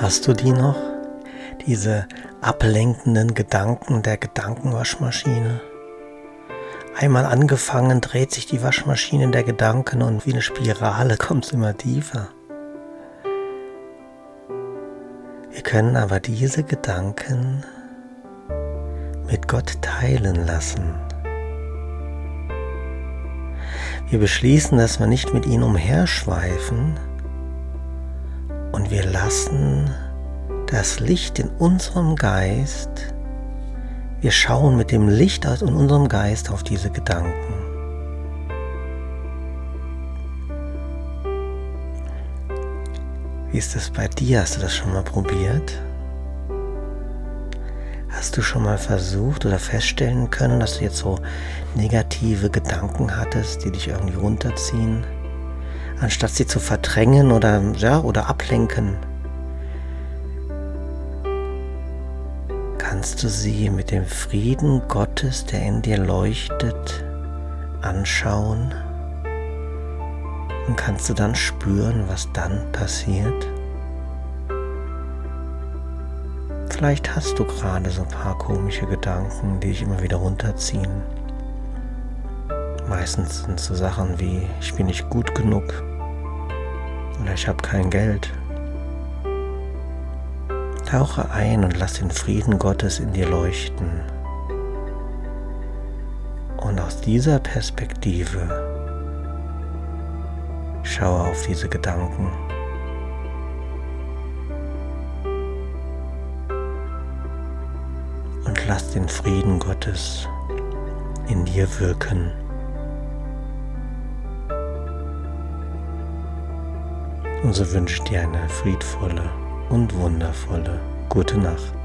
Hast du die noch? Diese ablenkenden Gedanken der Gedankenwaschmaschine? Einmal angefangen dreht sich die Waschmaschine der Gedanken und wie eine Spirale kommt es immer tiefer. Wir können aber diese Gedanken mit Gott teilen lassen. Wir beschließen, dass wir nicht mit ihnen umherschweifen und wir lassen das Licht in unserem Geist, wir schauen mit dem Licht in unserem Geist auf diese Gedanken. Wie ist das bei dir? Hast du das schon mal probiert? Hast du schon mal versucht oder feststellen können, dass du jetzt so negative Gedanken hattest, die dich irgendwie runterziehen? Anstatt sie zu verdrängen oder, ja, oder ablenken, kannst du sie mit dem Frieden Gottes, der in dir leuchtet, anschauen und kannst du dann spüren, was dann passiert? Vielleicht hast du gerade so ein paar komische Gedanken, die dich immer wieder runterziehen. Meistens sind es so Sachen wie, ich bin nicht gut genug oder ich habe kein Geld. Tauche ein und lass den Frieden Gottes in dir leuchten. Und aus dieser Perspektive schaue auf diese Gedanken. lass den Frieden Gottes in dir wirken. Und so wünsche ich dir eine friedvolle und wundervolle gute Nacht.